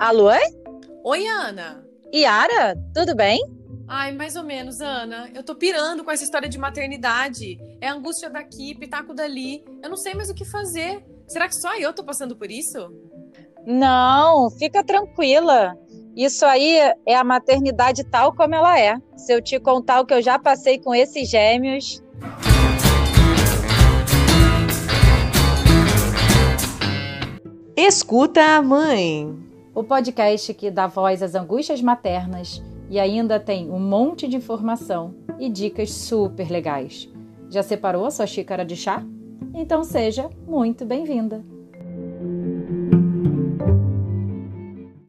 Alô? Oi, Ana. Yara, tudo bem? Ai, mais ou menos, Ana. Eu tô pirando com essa história de maternidade. É angústia daqui, pitaco dali. Eu não sei mais o que fazer. Será que só eu tô passando por isso? Não, fica tranquila. Isso aí é a maternidade tal como ela é. Se eu te contar o que eu já passei com esses gêmeos. Escuta a mãe. O podcast que dá voz às angústias maternas e ainda tem um monte de informação e dicas super legais. Já separou a sua xícara de chá? Então seja muito bem-vinda!